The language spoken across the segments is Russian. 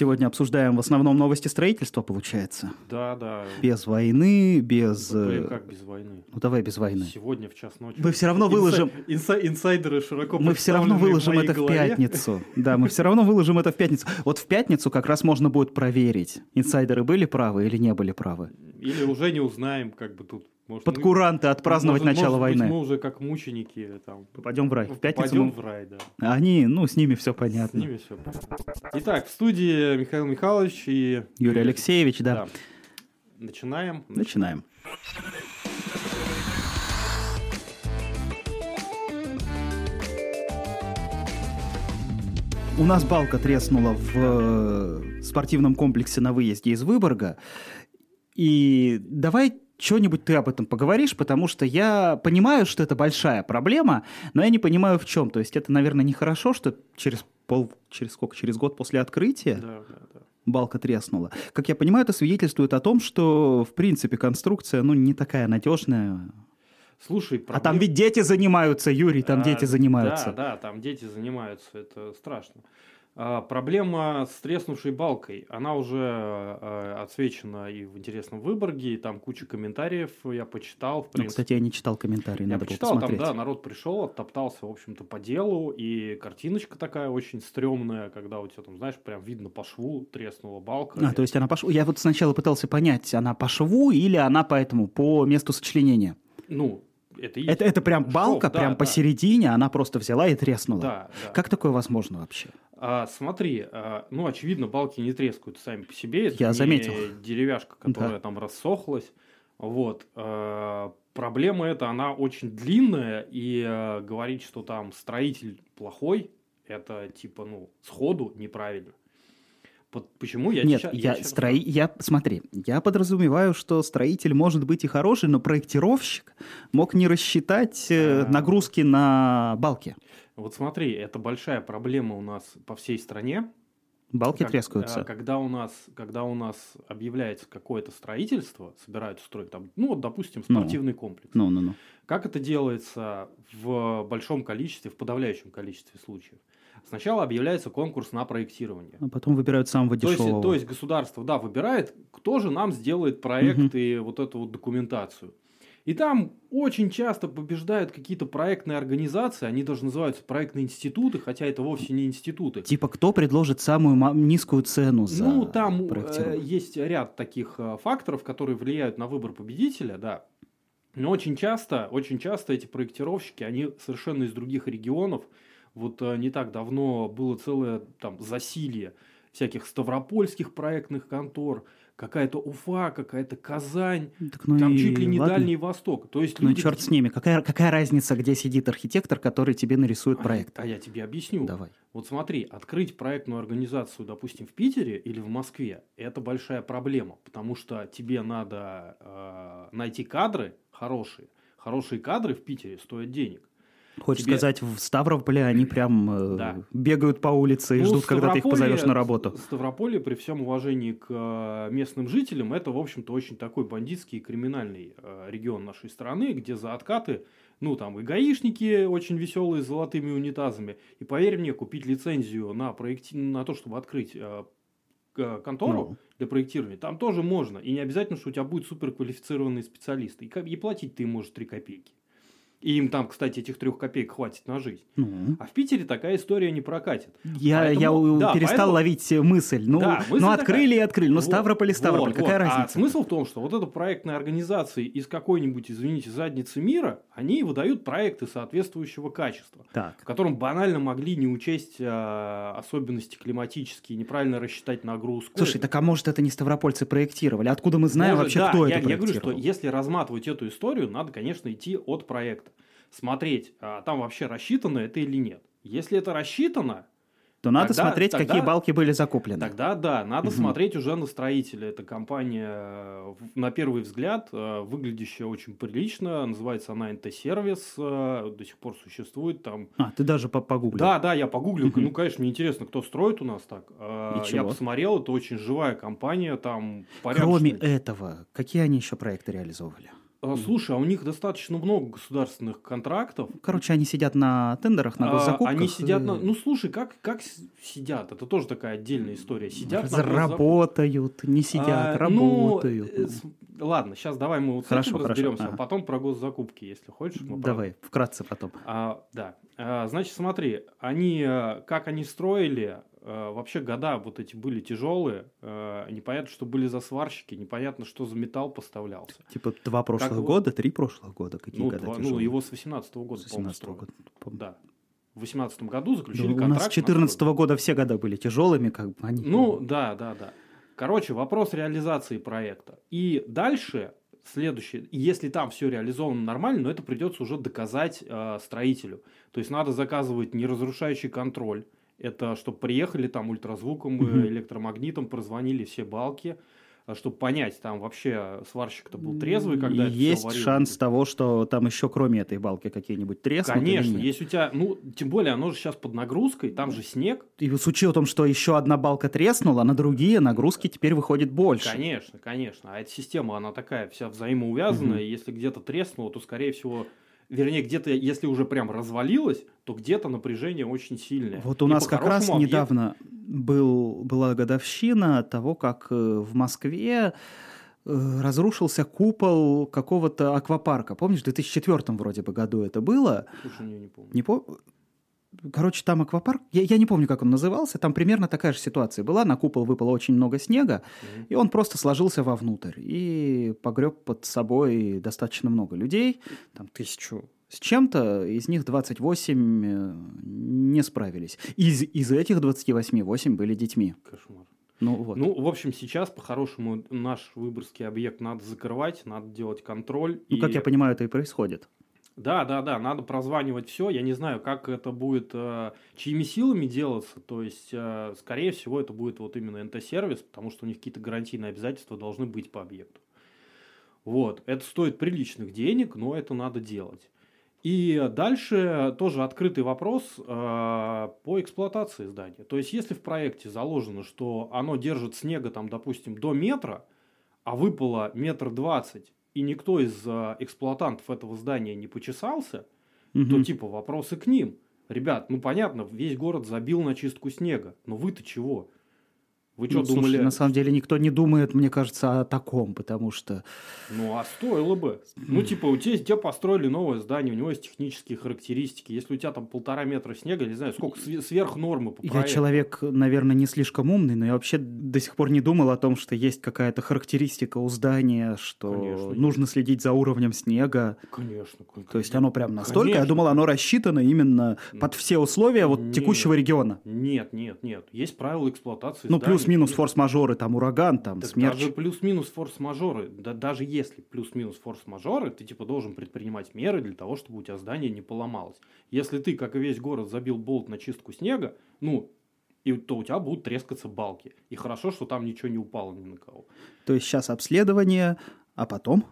Сегодня обсуждаем в основном новости строительства, получается. Да, да. Без войны, без... Блин, э, как без войны? Ну давай без войны. Сегодня в час ночи. Мы все равно выложим... инса- инсайдеры широко Мы все равно выложим это в голове. пятницу. Да, мы все равно выложим это в пятницу. Вот в пятницу как раз можно будет проверить, инсайдеры были правы или не были правы. Или уже не узнаем, как бы тут. Может, Под мы- куранты отпраздновать может- начало может быть, войны. мы уже как мученики там. Попадем в рай. В пятницу Попадем мы- в рай, да. А Они, ну, с ними все С понятно. ними все понятно. Итак, в студии Михаил Михайлович и... Юрий Алексеевич, да. Да. Начинаем. Начинаем. У нас балка треснула в э, спортивном комплексе на выезде из Выборга. И давай что-нибудь ты об этом поговоришь, потому что я понимаю, что это большая проблема, но я не понимаю в чем. То есть это, наверное, нехорошо, что через пол, через сколько, через год после открытия Да, да, да. балка треснула. Как я понимаю, это свидетельствует о том, что, в принципе, конструкция, ну, не такая надежная. Слушай, А там проблем- ведь дети занимаются, Юрий, там А, дети занимаются. Да, да, там дети занимаются, это страшно. А, проблема с треснувшей балкой, она уже а, отсвечена и в интересном Выборге, и там куча комментариев я почитал. В Ну, кстати, я не читал комментарии, я надо было почитал, там, посмотреть. да, народ пришел, оттоптался, в общем-то, по делу, и картиночка такая очень стрёмная, когда у тебя там, знаешь, прям видно по шву треснула балка. А, то есть она по шву. Я вот сначала пытался понять, она по шву или она по этому, по месту сочленения. Ну, это Это, это прям шов, балка, да, прям да. посередине, она просто взяла и треснула. Да, да. Как такое возможно вообще? А, смотри, а, ну, очевидно, балки не трескают сами по себе. Это Я не заметил. деревяшка, которая Да. там рассохлась. Вот. А, проблема эта, она очень длинная, и а, говорить, что там строитель плохой, это типа, ну, сходу неправильно. Почему я Нет, ща- я, щас строи... я, смотри, я подразумеваю, что строитель может быть и хороший, но проектировщик мог не рассчитать э, А. нагрузки на балки. Вот смотри, это большая проблема у нас по всей стране. Балки Как- трескаются. а, Когда у нас, когда у нас объявляется какое-то строительство, собираются строить там, ну вот, допустим, Ну. спортивный комплекс. Ну, ну, ну. Как это делается в большом количестве, в подавляющем количестве случаев? Сначала объявляется конкурс на проектирование. А потом выбирают самого То есть, дешевого. то есть государство, да, выбирает, кто же нам сделает проект и вот эту вот документацию. И там очень часто побеждают какие-то проектные организации, они даже называются проектные институты, хотя это вовсе не институты. Типа, кто предложит самую низкую цену за Ну, там э, есть ряд таких э, факторов, которые влияют на выбор победителя, да. Но очень часто, очень часто эти проектировщики, они совершенно из других регионов. Вот э, не так давно было целое там засилье всяких ставропольских проектных контор, какая-то Уфа, какая-то Казань, Так, ну там и чуть ли не ладно. Дальний Восток. То есть Ну, люди- черт с ними. Какая, какая разница, где сидит архитектор, который тебе нарисует А проект? А я тебе объясню. Давай. Вот смотри, открыть проектную организацию, допустим, в Питере или в Москве, это большая проблема, потому что тебе надо э, найти кадры хорошие. Хорошие кадры в Питере стоят денег. Хочешь Тебе- сказать, в Ставрополе они прям э, Да. бегают по улице и Ну, ждут, когда ты их позовешь на работу. Ставрополье, при всем уважении к э, местным жителям, это, в общем-то, очень такой бандитский и криминальный э, регион нашей страны, где за откаты, ну, там и гаишники очень веселые с золотыми унитазами. И поверь мне, купить лицензию на, проекти... на то, чтобы открыть э, контору Ну. для проектирования, там тоже можно. И не обязательно, что у тебя будет суперквалифицированный специалист. И, и платить ты можешь 3 копейки. И им там, кстати, этих трех копеек хватит на жизнь. Ну. А в Питере такая история не прокатит. Я, Поэтому- я да, перестал поэтому- ловить мысль. Ну, Да, мысль ну такая. открыли и открыли. Ну, Вот, Ставрополь и Ставрополь. вот, Какая вот. А разница? смысл в том, что вот эта проектная организация из какой-нибудь, извините, задницы мира, они выдают проекты соответствующего качества, Так. в котором банально могли не учесть а, особенности климатические, неправильно рассчитать нагрузку. Слушай, так а может это не ставропольцы проектировали? Откуда мы знаем Может, вообще, да, кто я, это я говорю, что проектировал? если разматывать эту историю, надо, конечно, идти от проекта. Смотреть, а там вообще рассчитано это или нет. Если это рассчитано, То надо тогда- смотреть, тогда- какие балки были закуплены. Тогда да, надо Мгм. смотреть уже на строителя. Эта компания, э, на первый взгляд, э, выглядящая очень прилично. Называется она NT Сервис, э, до сих пор существует там. А, ты даже по- погуглил. Да, да, я погуглил. Мгм. Ну, конечно, мне интересно, кто строит у нас так. И Я посмотрел, это очень живая компания, там порядочный- Кроме этого, какие они еще проекты реализовывали? А, слушай, а у них достаточно много государственных контрактов. Короче, они сидят на тендерах, на А, госзакупках. Они сидят на... Ну, слушай, как, как сидят? Это тоже такая отдельная история. Сидят на госзакупках. Заработают, не сидят, А, ну, работают. э, с- Ладно, сейчас давай мы вот Хорошо, с этим хорошо, разберемся, ага. а потом про госзакупки, если хочешь. мы про- Давай, вкратце потом. А, да. А, значит, смотри, они, э, как они строили, э, вообще года вот эти были тяжелые, э, непонятно, что были за сварщики, непонятно, что за металл поставлялся. Типа два прошлых его- года, три прошлых года. Какие Ну, года два- ну, тяжелые? его с 18 года, С по-моему, 17 строили. года. помню. Да. В 18 году Да, заключили у контракт. нас с на 14 года все года были тяжелыми, как бы они. Ну, да, да, да. Короче, вопрос реализации проекта. И дальше следующее, если там все реализовано нормально, но это придется уже доказать э, строителю. То есть надо заказывать неразрушающий контроль. Это чтобы приехали там ультразвуком, Мгм. электромагнитом, прозвонили все балки, чтобы понять, там вообще сварщик-то был трезвый, когда И это есть варил. шанс того, что там еще кроме этой балки какие-нибудь треснут Конечно, если у тебя, ну, тем более оно же сейчас под нагрузкой, там же снег, И с учетом, что еще одна балка треснула, на другие нагрузки теперь выходит больше. Конечно, конечно. А эта система, она такая вся взаимоувязанная. И Если где-то треснуло, то, скорее всего, вернее, где-то, если уже прям развалилось, то где-то напряжение очень сильное. Вот у нас как раз объект- недавно был, была годовщина того, как э, в Москве э, разрушился купол какого-то аквапарка. Помнишь, в 2004 вроде бы году это было? Слушай, не, не помню. Не по... Короче, там аквапарк, я, я не помню, как он назывался, там примерно такая же ситуация была, на купол выпало очень много снега, Мгм. и он просто сложился вовнутрь и погреб под собой достаточно много людей, там тысячу с чем-то, из них 28 э, не справились. Из, из этих 28 8 были детьми. Кошмар. Ну вот. Ну, в общем, сейчас, по-хорошему, наш выборгский объект надо закрывать, надо делать контроль. Ну, и- как я понимаю, это и происходит. Да, да, да, надо прозванивать все. Я не знаю, как это будет, э, чьими силами делаться. То есть, э, скорее всего, это будет вот именно НТ-сервис, потому что у них какие-то гарантийные обязательства должны быть по объекту. Вот, это стоит приличных денег, но это надо делать. И дальше тоже открытый вопрос э, по эксплуатации здания. То есть, если в проекте заложено, что оно держит снега, там, допустим, до метра, а выпало метр двадцать, и никто из э, эксплуатантов этого здания не почесался, то Мгм. типа вопросы к ним. Ребят, ну понятно, весь город забил на чистку снега, но вы-то чего? Вы что Ну, слушай, думали? на самом деле никто не думает, мне кажется, о таком, потому что Ну, а стоило бы. Ну, типа, у тебя, тебе построили новое здание, у него есть технические характеристики. Если у тебя там полтора метра снега, не знаю, сколько све- сверх нормы по я человек, наверное, не слишком умный, но я вообще до сих пор не думал о том, что есть какая-то характеристика у здания, что Конечно, нужно следить за уровнем снега. Конечно. кон- То есть оно прям настолько, я Конечно. думал, оно рассчитано именно под все условия вот Нет. текущего региона. Нет, нет, нет. Есть правила эксплуатации Ну, зданий. Плюс-минус форс-мажоры, там ураган, там Так смерч. даже плюс-минус форс-мажоры, да, даже если плюс-минус форс-мажоры, ты типа должен предпринимать меры для того, чтобы у тебя здание не поломалось. Если ты, как и весь город, забил болт на чистку снега, ну, и то у тебя будут трескаться балки. И хорошо, что там ничего не упало ни на кого. То есть сейчас обследование, а потом?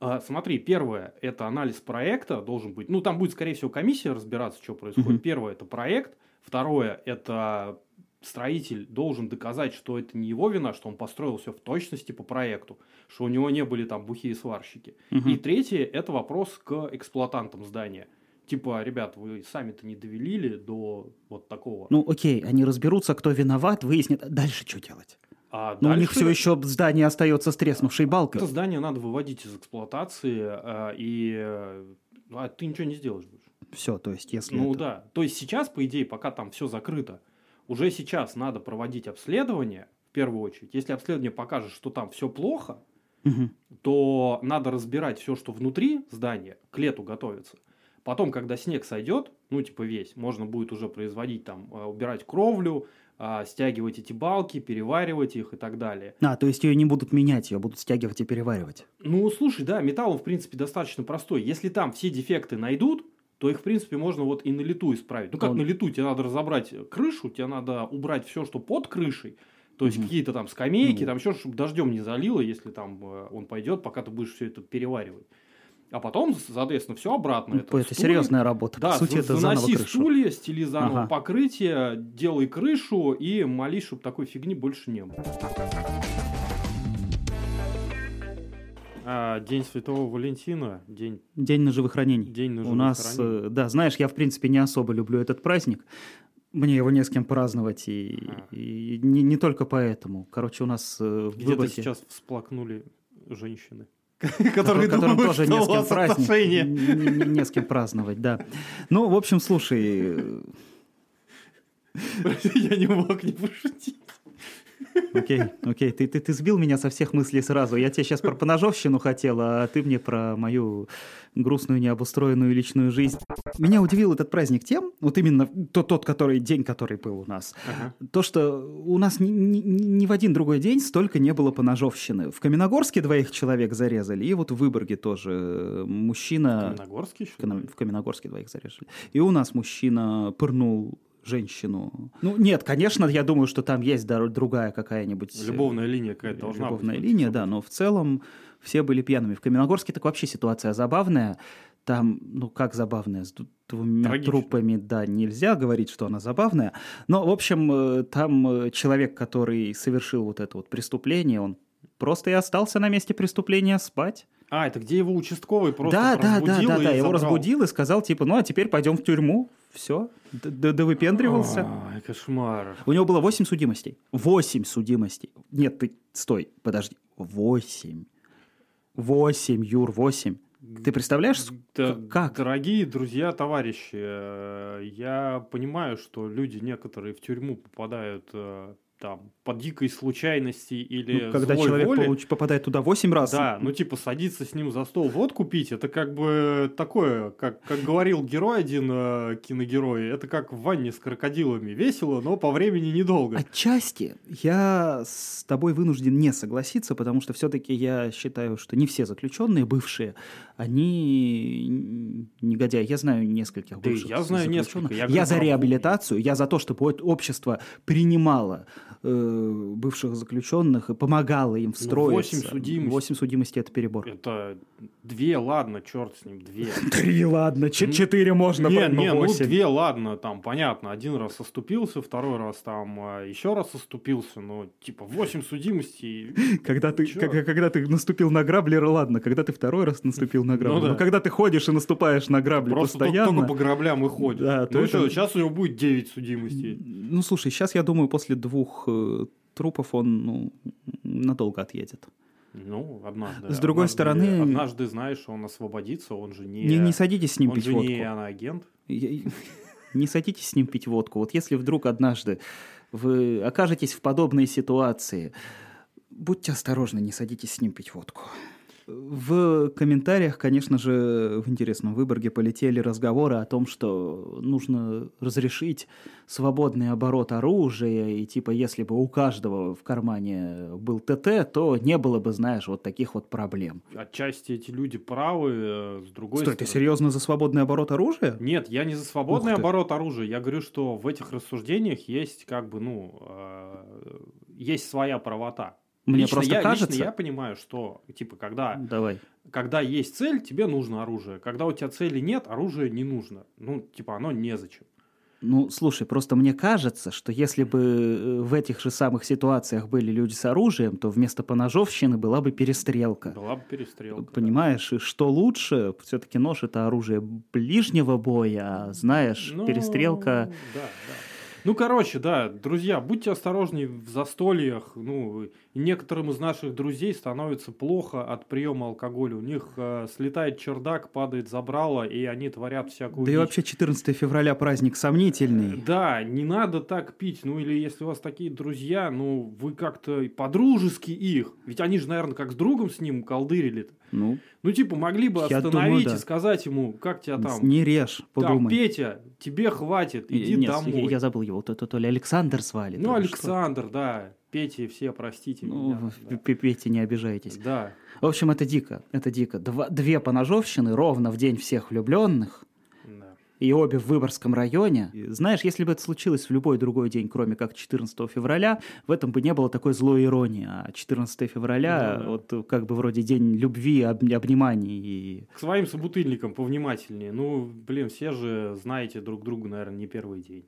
А, смотри, первое, это анализ проекта должен быть. Ну, там будет, скорее всего, комиссия разбираться, что происходит. Мгм. Первое, это проект. Второе, это строитель должен доказать, что это не его вина, что он построил все в точности по проекту, что у него не были там бухие сварщики. Мгм. И третье, это вопрос к эксплуатантам здания. Типа, ребят, вы сами-то не довелили до вот такого. Ну, окей, они разберутся, кто виноват, выяснят. а Дальше что делать? а Но у них дальше- все еще здание остается с треснувшей балкой. Это здание надо выводить из эксплуатации, э, и э, а ты ничего не сделаешь больше. Все, то есть если Ну это- да. То есть сейчас, по идее, пока там все закрыто, уже сейчас надо проводить обследование, в первую очередь. Если обследование покажет, что там все плохо, Мгм. то надо разбирать все, что внутри здания, к лету готовиться. Потом, когда снег сойдет, ну типа весь, можно будет уже производить там, э, убирать кровлю, а, стягивать эти балки, переваривать их и так далее. А, то есть ее не будут менять, ее будут стягивать и переваривать. Ну, слушай, да, металл, в принципе, достаточно простой. Если там все дефекты найдут, то их, в принципе, можно вот и на лету исправить. Ну, как Он- на лету? Тебе надо разобрать крышу, тебе надо убрать все, что под крышей. То есть Мгм. какие-то там скамейки, Ну. там еще, чтобы дождем не залило, если там э, он пойдет, пока ты будешь все это переваривать. А потом, соответственно, все обратно. Ну, это, серьезная работа. Да, По сути, это заново выноси крышу. стулья, стили заново Ага. покрытие, делай крышу и молись, чтобы такой фигни больше не было. А, День Святого Валентина, день, День ножевых день на У нас, э, да, знаешь, я в принципе не особо люблю этот праздник. Мне его не с кем праздновать, и, А. и не, не только поэтому. Короче, у нас э, в Где-то Выборге- сейчас всплакнули женщины, которые думают, тоже что не с кем не- не- не с кем праздновать, да. Ну, в общем, слушай, э, Я не мог не пошутить. Окей, окей, ты, ты, ты сбил меня со всех мыслей сразу. Я тебе сейчас про поножовщину хотел, а ты мне про мою грустную, необустроенную личную жизнь. Меня удивил этот праздник тем, вот именно тот, тот который, день, который был у нас, Ага. то, что у нас ни, ни- ни в один другой день столько не было поножовщины. В Каменогорске двоих человек зарезали, и вот в Выборге тоже мужчина... Еще? В Кам- в Каменогорске двоих зарезали. И у нас мужчина пырнул женщину. Ну, нет, конечно, я думаю, что там есть другая какая-нибудь... э, Любовная линия какая-то должна любовная быть. линия, да, но в целом все были пьяными. В Каменогорске так вообще ситуация забавная. Там, ну как забавная, с двумя Трагично. трупами, да, нельзя говорить, что она забавная. Но, в общем, э, там э, человек, который совершил вот это вот преступление, он просто и остался на месте преступления спать. А, это где его участковый просто да, да, да, разбудил да, и да, его разбудил и сказал, типа, ну а теперь пойдем в тюрьму. Все, да выпендривался. Ай, кошмар. У него было 8 судимостей. 8 судимостей. Нет, ты стой, подожди. 8. 8, Юр, 8. Ты представляешь, Да, как? Дорогие друзья, товарищи, э, я понимаю, что люди некоторые в тюрьму попадают э, там по дикой случайности или Ну, когда злой человек воле. получ- попадает туда 8 раз. Да, ну типа садиться с ним за стол водку пить, это как бы такое, как, как говорил герой один, э, киногерой, это как в ванне с крокодилами. Весело, но по времени недолго. Отчасти я с тобой вынужден не согласиться, потому что все-таки я считаю, что не все заключенные бывшие, они негодяи. Я знаю нескольких Да бывших я знаю несколько. Я Я, за реабилитацию, я за то, чтобы вот общество принимало э, бывших заключенных и помогало им встроиться. Ну, восемь судимостей. Восемь судимостей это перебор. Это две, ладно, черт с ним, две. Три, ладно, четыре можно, Не, не, ну две, ладно, там понятно. Один раз оступился, второй раз там а, еще раз оступился, но типа восемь судимостей. Когда ты, когда, ты наступил на граблер, ладно, когда ты второй раз наступил на. Ну да. Но когда ты ходишь и наступаешь на грабли Просто постоянно... только по граблям и ходит. Да, ну что, сейчас у него будет 9 судимостей. Ну, слушай, сейчас, я думаю, после двух э, трупов он ну, надолго отъедет. Ну, однажды. С другой однажды- стороны- Однажды, знаешь, он освободится, он же не... Не, не садитесь с ним он пить же водку. не агент. Не садитесь с ним пить водку. Вот если вдруг однажды вы окажетесь в подобной ситуации, будьте осторожны, не садитесь с ним пить водку. В комментариях, конечно же, в интересном Выборге полетели разговоры о том, что нужно разрешить свободный оборот оружия, и типа если бы у каждого в кармане был ТТ, то не было бы, знаешь, вот таких вот проблем. Отчасти эти люди правы, э, с другой Стой, ты стороны... серьезно за свободный оборот оружия? Нет, я не за свободный ты. оборот оружия. Я говорю, что в этих рассуждениях есть как бы, ну, э, есть своя правота. Мне лично просто я, кажется... Лично я понимаю, что, типа, когда, Давай. когда есть цель, тебе нужно оружие. Когда у тебя цели нет, оружие не нужно. Ну, типа, оно незачем. Ну, слушай, просто мне кажется, что если бы э, в этих же самых ситуациях были люди с оружием, то вместо поножовщины была бы перестрелка. Была бы перестрелка. да. Понимаешь, и что лучше? Все-таки нож это оружие ближнего боя, а знаешь, Ну, перестрелка. Да, да. Ну, короче, да, друзья, будьте осторожнее в застольях. Ну, некоторым из наших друзей становится плохо от приема алкоголя. У них э, слетает чердак, падает забрало, и они творят всякую Да и дичь. вообще 14 февраля праздник сомнительный. Да, не надо так пить. Ну, или если у вас такие друзья, ну, вы как-то по-дружески их. Ведь они же, наверное, как с другом с ним колдырили. Ну, Ну, типа, могли бы остановить думаю, да. и сказать ему, как тебя там... не режь, Там, подумай. Петя, тебе хватит, И- иди нет, домой. Я, я забыл его, то, то, то ли Александр звали. Ну, то ли что. Александр, да. Петя, все, простите Ну, меня. Петя, не обижайтесь. Да. В общем, это дико, это дико. Два- две поножовщины ровно в день всех влюбленных. да. и обе в Выборгском районе. И Знаешь, если бы это случилось в любой другой день, кроме как 14 февраля, в этом бы не было такой злой иронии. А 14 февраля, Да-да. вот как бы вроде день любви, об- обниманий и... К своим собутыльникам повнимательнее. Ну, блин, все же знаете друг друга, наверное, не первый день.